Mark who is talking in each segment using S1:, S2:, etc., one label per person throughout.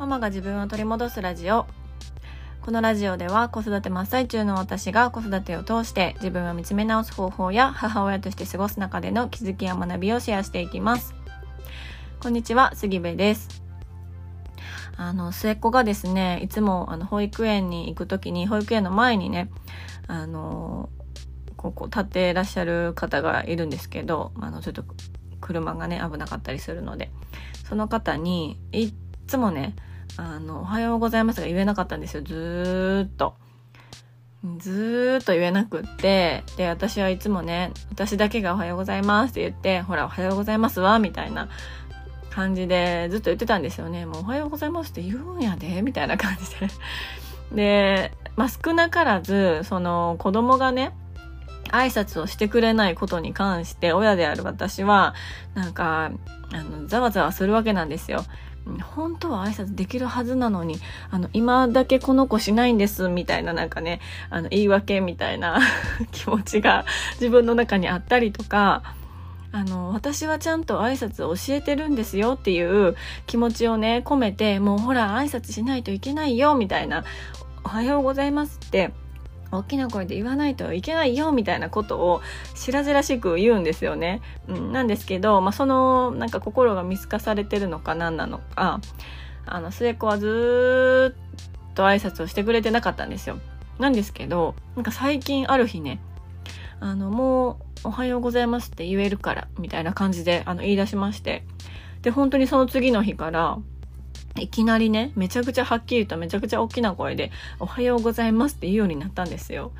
S1: ママが自分を取り戻すラジオ。このラジオでは子育て真っ最中の私が子育てを通して自分を見つめ直す方法や母親として過ごす中での気づきや学びをシェアしていきます。こんにちは杉部です。あの末っ子がですねいつもあの保育園に行く時に保育園の前にねあのここ立ってらっしゃる方がいるんですけどあのちょっと車がね危なかったりするのでその方にいっつもねあの、おはようございますが言えなかったんですよ。ずーっと。ずーっと言えなくって、で、私はいつもね、私だけがおはようございますって言って、ほら、おはようございますわ、みたいな感じでずっと言ってたんですよね。もうおはようございますって言うんやで、みたいな感じで。で、まあ、少なからず、その子供がね、挨拶をしてくれないことに関して親である私はなんかあのざわざわするわけなんですよ。本当は挨拶できるはずなのに、あの、今だけこの子しないんです、みたいななんかね、あの、言い訳みたいな 気持ちが自分の中にあったりとか、あの、私はちゃんと挨拶を教えてるんですよっていう気持ちをね、込めて、もうほら、挨拶しないといけないよ、みたいな、おはようございますって大きな声で言わないといけないよみたいなことを白々しく言うんですよね。うん、なんですけど、まあ、そのなんか心が見透かされてるのか何なのかあの末っ子はずっと挨拶をしてくれてなかったんですよ。なんですけどなんか最近ある日ねあのもう「おはようございます」って言えるからみたいな感じであの言い出しましてで本当にその次の日からいきなりね、めちゃくちゃはっきりとめちゃくちゃ大きな声で、おはようございますって言うようになったんですよ。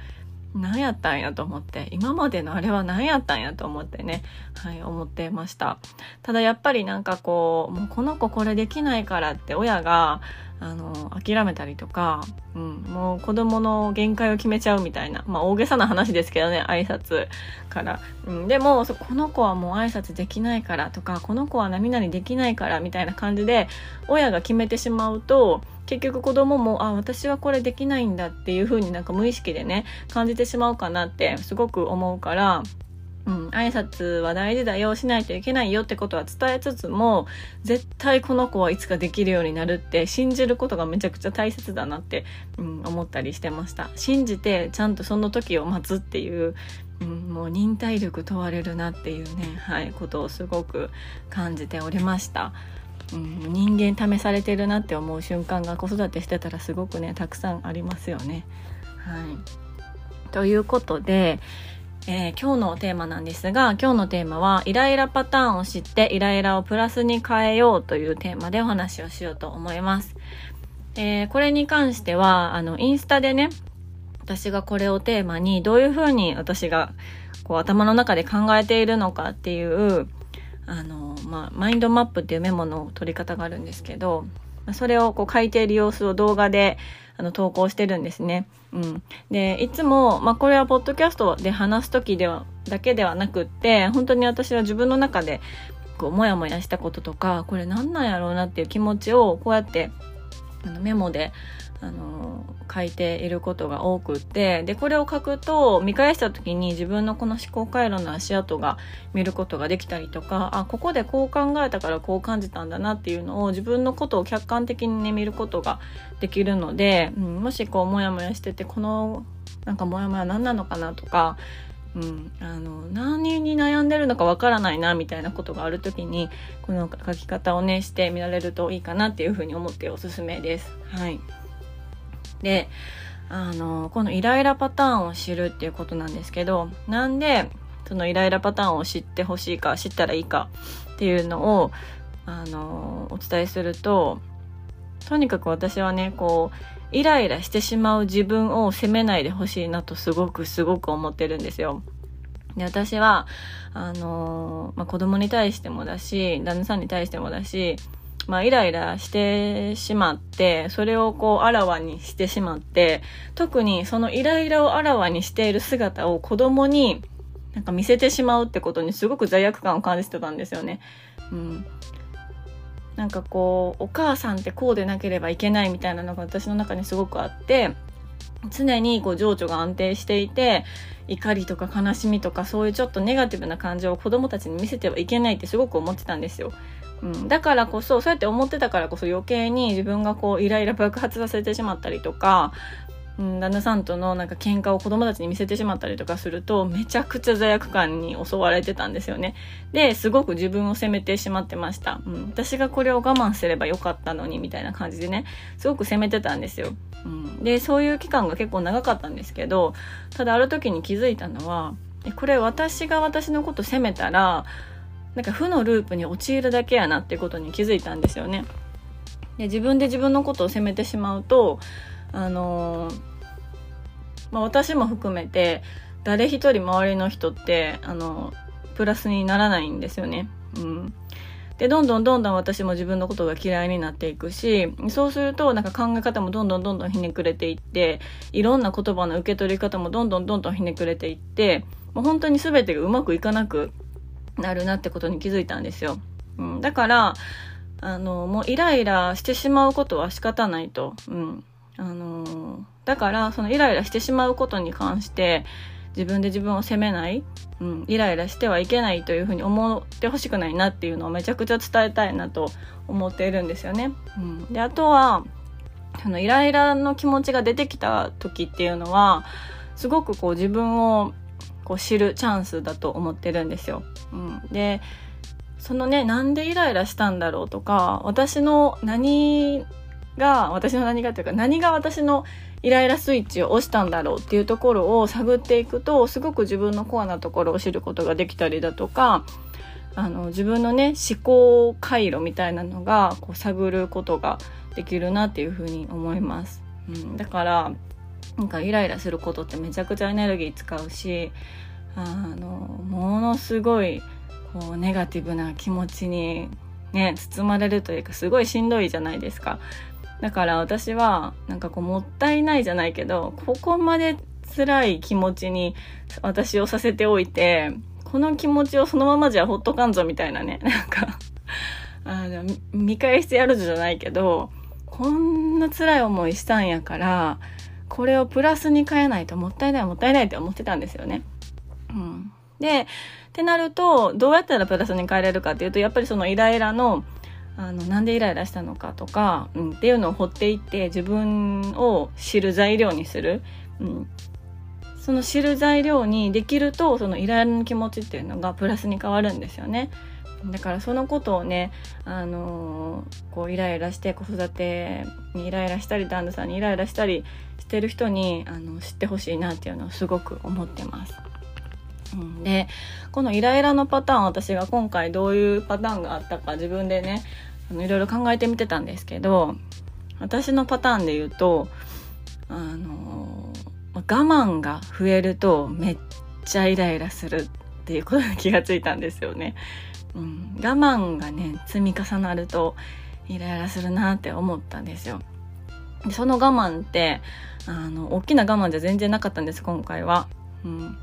S1: 何やったんやと思って、今までのあれは何やったんやと思ってね、はい、思ってました。ただやっぱりなんかこう、もうこの子これできないからって親が、あの、諦めたりとか、うん、もう子供の限界を決めちゃうみたいな、まあ大げさな話ですけどね、挨拶から。うん、でも、この子はもう挨拶できないからとか、この子は何々できないからみたいな感じで、親が決めてしまうと、結局子供も、あ、私はこれできないんだっていう風になんか無意識でね、感じてしまうかなってすごく思うから、うん、挨拶は大事だよしないといけないよってことは伝えつつも絶対この子はいつかできるようになるって信じることがめちゃくちゃ大切だなって、うん、思ったりしてました信じてちゃんとその時を待つっていう、うん、もう忍耐力問われるなっていうね、はい、ことをすごく感じておりました。うん、人間試されてるなって思う瞬間が子育てしてたらすごくねたくさんありますよね。はい、ということで、えー、今日のテーマなんですが、今日のテーマは、イライラパターンを知って、イライラをプラスに変えようというテーマでお話をしようと思います。えー、これに関しては、あの、インスタでね、私がこれをテーマに、どういうふうに私が、こう、頭の中で考えているのかっていう、あの、まあ、マインドマップっていうメモの取り方があるんですけど、それをこう書いている様子を動画であの投稿してるんですね。うん、でいつも、まあ、これはポッドキャストで話す時ではだけではなくって本当に私は自分の中でこうモヤモヤしたこととかこれ何なんやろうなっていう気持ちをこうやってあのメモであの書いていることが多くってでこれを書くと見返した時に自分のこの思考回路の足跡が見ることができたりとかあここでこう考えたからこう感じたんだなっていうのを自分のことを客観的にね見ることができるので、うん、もしこうモヤモヤしててこのなんかモヤモヤ何なのかなとかうん、あの何に悩んでるのかわからないなみたいなことがある時にこの書き方をねしてみられるといいかなっていうふうに思っておすすめです。はいであのこのイライラパターンを知るっていうことなんですけどなんでそのイライラパターンを知ってほしいか知ったらいいかっていうのをあのお伝えするととにかく私はねこうイライラしてしまう自分を責めないでほしいなとすごくすごく思ってるんですよ。で私はあの、まあ、子供に対してもだし旦那さんに対してもだしまあ、イライラしてしまって、それをこう、あらわにしてしまって、特にそのイライラをあらわにしている姿を子供になんか見せてしまうってことにすごく罪悪感を感じてたんですよね。うん。なんかこう、お母さんってこうでなければいけないみたいなのが私の中にすごくあって、常にこう情緒が安定していて、怒りとか悲しみとかそういうちょっとネガティブな感情を子供たちに見せてはいけないってすごく思ってたんですよ。うん、だからこそそうやって思ってたからこそ余計に自分がこうイライラ爆発させてしまったりとか、うん、旦那さんとのなんか喧嘩を子供たちに見せてしまったりとかするとめちゃくちゃ罪悪感に襲われてたんですよね。ですごく自分を責めてしまってました、うん、私がこれを我慢すればよかったのにみたいな感じでね。すごく責めてたんですよ、うん、でそういう期間が結構長かったんですけどただある時に気づいたのはこれ私が私のこと責めたらなんか負のループに陥るだけやなってことに気づいたんですよね。で自分で自分のことを責めてしまうとあのー、まあ、私も含めて誰一人周りの人ってあのプラスにならないんですよね。うん、でどんどんどんどん私も自分のことが嫌いになっていくしそうするとなんか考え方もどんどんどんどんひねくれていっていろんな言葉の受け取り方もどんどんどんどんひねくれていってもう本当に全てがうまくいかなくなるなってことに気づいたんですよ。うん、だからあのもうイライラしてしまうことは仕方ないと。うんあのだからそのイライラしてしまうことに関して自分で自分を責めない、うん、イライラしてはいけないというふうに思ってほしくないなっていうのをめちゃくちゃ伝えたいなと思っているんですよね。うん、であとはそのイライラの気持ちが出てきた時っていうのはすごくこう自分をこう知るチャンスだと思ってるんですよ。うん、でそのねなんでイライラしたんだろうとか私の何が私の何がというか何が私のイライラスイッチを押したんだろうっていうところを探っていくとすごく自分のコアなところを知ることができたりだとかあの自分のね思考回路みたいなのがこう探ることができるなっていうふうに思います。うん、だからなんかイライラすることってめちゃくちゃエネルギー使うしあのものすごいこうネガティブな気持ちにね包まれるというかすごいしんどいじゃないですか。だから私はなんかこうもったいないじゃないけどここまで辛い気持ちに私をさせておいてこの気持ちをそのままじゃほっとかんぞみたいなね。なんかあの見返してやるじゃないけどこんな辛い思いしたんやからこれをプラスに変えないともったいないもったいないって思ってたんですよね。うん、でってなるとどうやったらプラスに変えれるかっていうとやっぱりそのイライラのあのなんでイライラしたのかとか、うん、っていうのを掘っていって自分を知る材料にする、うん、その知る材料にできるとそのイライラの気持ちっていうのがプラスに変わるんですよね。だからそのことをね、あのー、こうイライラして子育てにイライラしたり旦那さんにイライラしたりしてる人にあの知ってほしいなっていうのをすごく思ってます。でこのイライラのパターン私が今回どういうパターンがあったか自分でねいろいろ考えてみてたんですけど私のパターンで言うとあの我慢が増えるとめっちゃイライラするっていうことに気がついたんですよね。うん、我慢がね積み重なるとイライラするなって思ったんですよ。でその我慢ってあの大きな我慢じゃ全然なかったんです今回は。うん、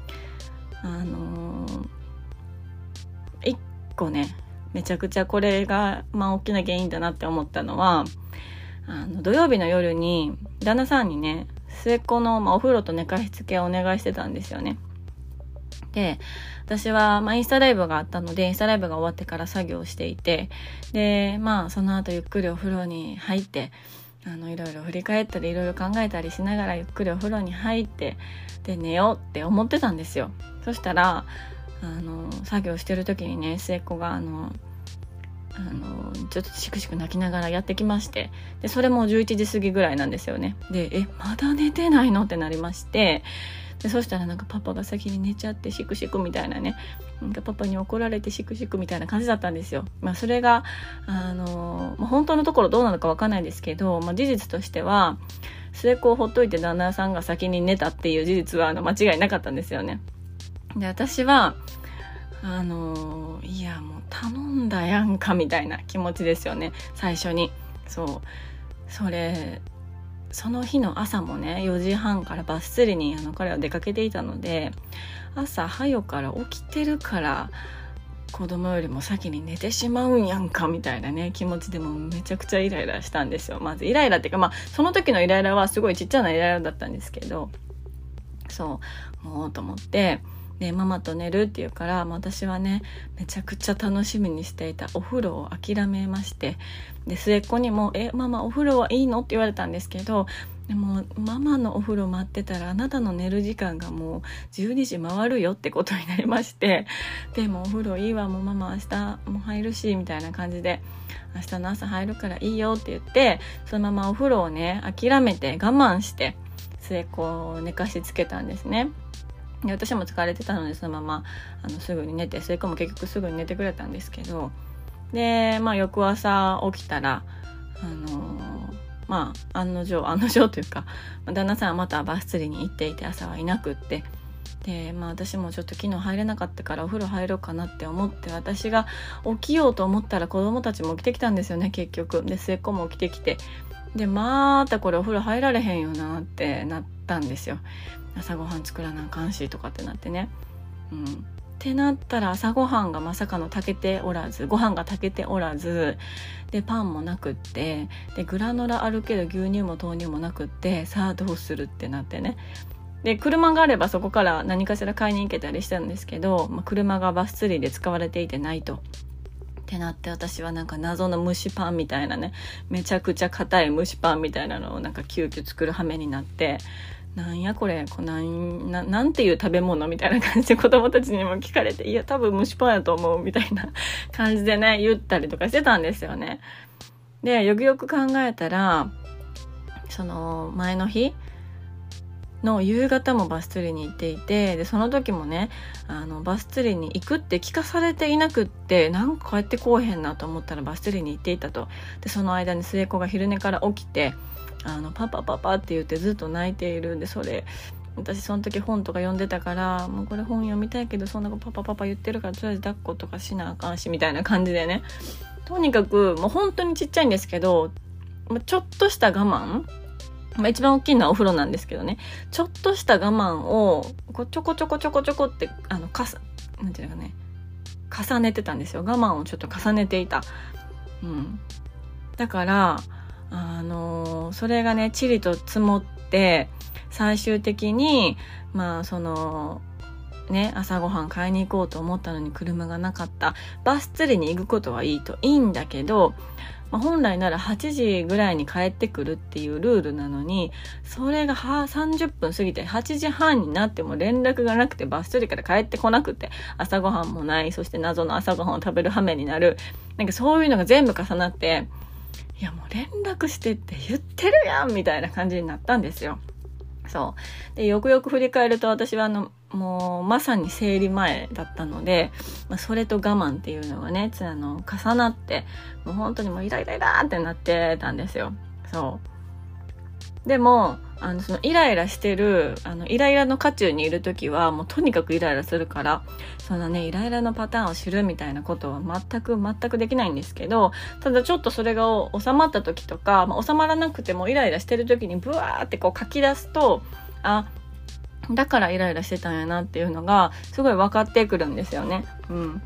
S1: あのー、一個ねめちゃくちゃこれが、まあ、大きな原因だなって思ったのはあの土曜日の夜に旦那さんにね末っ子の、まあ、お風呂と寝かしつけをお願いしてたんですよね。で私は、まあ、インスタライブがあったのでインスタライブが終わってから作業していてでまあその後ゆっくりお風呂に入ってあのいろいろ振り返ったりいろいろ考えたりしながらゆっくりお風呂に入ってで寝ようって思ってたんですよ。そしたらあの作業してる時にね末っ子があのあのちょっとしくしく泣きながらやってきましてでそれも11時過ぎぐらいなんですよねでえまだ寝てないの？ってなりましてでそしたらなんかパパが先に寝ちゃってシクシクみたいなねなんかパパに怒られてシクシクみたいな感じだったんですよ。まあ、それがあの、まあ、本当のところどうなのかわかんないですけど、まあ、事実としては末っ子をほっといて旦那さんが先に寝たっていう事実はあの間違いなかったんですよね。で私はあのいやもう頼んだやんかみたいな気持ちですよね。最初に。そう。それその日の朝もね4時半からバッスリにあの彼は出かけていたので朝早から起きてるから子供よりも先に寝てしまうんやんかみたいなね気持ちでもめちゃくちゃイライラしたんですよ。まずイライラっていうかまあその時のイライラはすごいちっちゃなイライラだったんですけどそうもうと思ってでママと寝るって言うから私はねめちゃくちゃ楽しみにしていたお風呂を諦めましてで末っ子にも「えママお風呂はいいの?」って言われたんですけどでもママのお風呂待ってたらあなたの寝る時間がもう12時回るよってことになりましてでもお風呂いいわもうママ明日も入るしみたいな感じで明日の朝入るからいいよって言ってそのままお風呂をね諦めて我慢して末っ子を寝かしつけたんですね。で私も疲れてたのでそのままあのすぐに寝て末っ子も結局すぐに寝てくれたんですけどでまあ翌朝起きたらあのまあ案の定案の定というか旦那さんはまたバス釣りに行っていて朝はいなくってでまあ私もちょっと昨日入れなかったからお風呂入ろうかなって思って私が起きようと思ったら子供たちも起きてきたんですよね結局。で末っ子も起きてきて。でまたこれお風呂入られへんよなってなったんですよ。朝ごはん作らなあかんしとかってなってね。うん。ってなったら朝ごはんがまさかの炊けておらずご飯が炊けておらずでパンもなくってでグラノラあるけど牛乳も豆乳もなくってさあどうするってなってね。で車があればそこから何かしら買いに行けたりしたんですけど、まあ、車がバスツリーで使われていてないと。ってなって私はなんか謎の蒸しパンみたいなね。めちゃくちゃ硬い蒸しパンみたいなのをなんか急遽作る羽目になって。なんやこれこなんななんていう食べ物？みたいな感じで子供たちにも聞かれていや多分蒸しパンやと思うみたいな感じでね言ったりとかしてたんですよね。でよくよく考えたらその前の日の夕方もバス釣りに行っていてでその時もねあのバス釣りに行くって聞かされていなくってなんか帰ってこうへんなと思ったらバス釣りに行っていたと。でその間に末っ子が昼寝から起きてあのパパパパって言ってずっと泣いているんでそれ。私その時本とか読んでたからもうこれ本読みたいけどそんなパパパパ言ってるからとりあえず抱っことかしなあかんしみたいな感じでね。とにかくもう本当にちっちゃいんですけどちょっとした我慢。まあ、一番大きいのはお風呂なんですけどね。ちょっとした我慢をこうちょこちょこちょこちょこってあのかさなんていうかね。重ねてたんですよ。我慢をちょっと重ねていた。うん、だからあの、それがねちりと積もって最終的にまあそのね朝ごはん買いに行こうと思ったのに車がなかった。バス釣りに行くことはいいといいんだけど、まあ、本来なら8時ぐらいに帰ってくるっていうルールなのにそれがは30分過ぎて8時半になっても連絡がなくてバス釣りから帰ってこなくて朝ごはんもないそして謎の朝ごはんを食べる羽目になる。なんかそういうのが全部重なっていやもう連絡してって言ってるやんみたいな感じになったんですよ。そう。で、よくよく振り返ると私はあの、もうまさに生理前だったので、まあ、それと我慢っていうのがね、あの、重なって、もう本当にもうイライライラってなってたんですよ。そう。でも、あのそのイライラしてるあのイライラの渦中にいる時はもうとにかくイライラするからそんなねイライラのパターンを知るみたいなことは全く全くできないんですけどただちょっとそれが収まった時とか、まあ、収まらなくてもイライラしてる時にブワーってこう書き出すとあだからイライラしてたんやなっていうのがすごい分かってくるんですよね。うん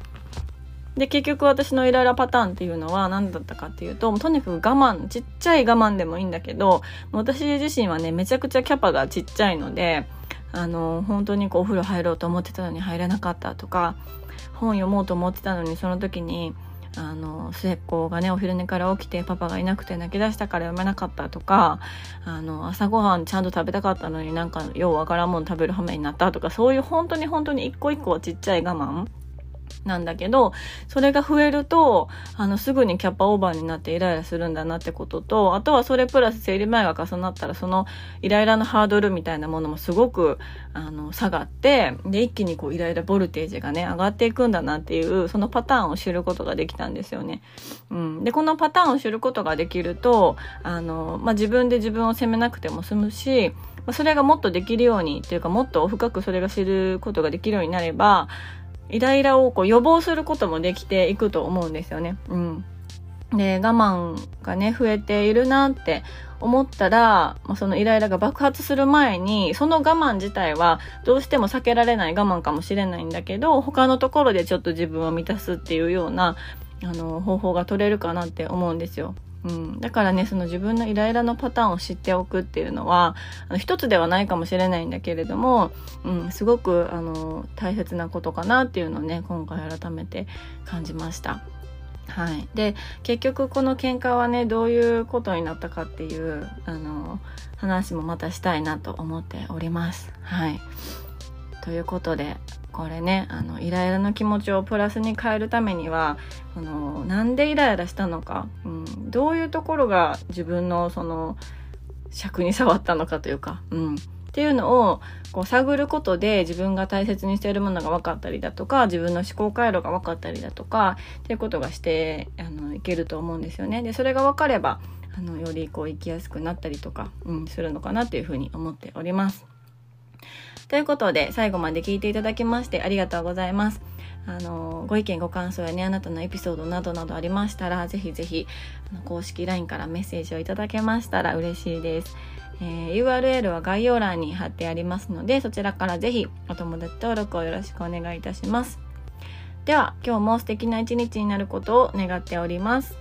S1: で結局私のイライラパターンっていうのは何だったかっていうととにかく我慢ちっちゃい我慢でもいいんだけど私自身はねめちゃくちゃキャパがちっちゃいのであの本当にこうお風呂入ろうと思ってたのに入れなかったとか本読もうと思ってたのにその時にあの末っ子がねお昼寝から起きてパパがいなくて泣き出したから読めなかったとかあの朝ごはんちゃんと食べたかったのになんかようわからんもん食べる羽目になったとかそういう本当に本当に一個一個ちっちゃい我慢なんだけど、それが増えると、あの、すぐにキャパオーバーになってイライラするんだなってことと、あとはそれプラス生理前が重なったら、そのイライラのハードルみたいなものもすごく、あの、下がって、で、一気にこう、イライラボルテージがね、上がっていくんだなっていう、そのパターンを知ることができたんですよね。うん。で、このパターンを知ることができると、あの、まあ、自分で自分を責めなくても済むし、それがもっとできるようにっていうかもっと深くそれが知ることができるようになればイライラをこう予防することもできていくと思うんですよね。うん。で、我慢がね、増えているなって思ったら、ま、そのイライラが爆発する前に、その我慢自体はどうしても避けられない我慢かもしれないんだけど、他のところでちょっと自分を満たすっていうような、あの、方法が取れるかなって思うんですよ。うん、だからねその自分のイライラのパターンを知っておくっていうのはあの一つではないかもしれないんだけれども、うん、すごくあの大切なことかなっていうのをね今回改めて感じました。はい、で結局この喧嘩はねどういうことになったかっていうあの話もまたしたいなと思っております。はい、ということでこれねあのイライラの気持ちをプラスに変えるためにはあのなんでイライラしたのか、うん、どういうところが自分のその尺に触ったのかというか、うん、っていうのをこう探ることで自分が大切にしているものが分かったりだとか自分の思考回路が分かったりだとかっていうことがしてあのいけると思うんですよね。でそれが分かればあのよりこう生きやすくなったりとか、うん、するのかなっていうふうに思っております。ということで、最後まで聞いていただきましてありがとうございます。あの、ご意見、ご感想やね、あなたのエピソードなどなどありましたら、ぜひぜひ、あの公式 LINE からメッセージをいただけましたら嬉しいです。えー、URL は概要欄に貼ってありますので、そちらからぜひお友達登録をよろしくお願いいたします。では、今日も素敵な一日になることを願っております。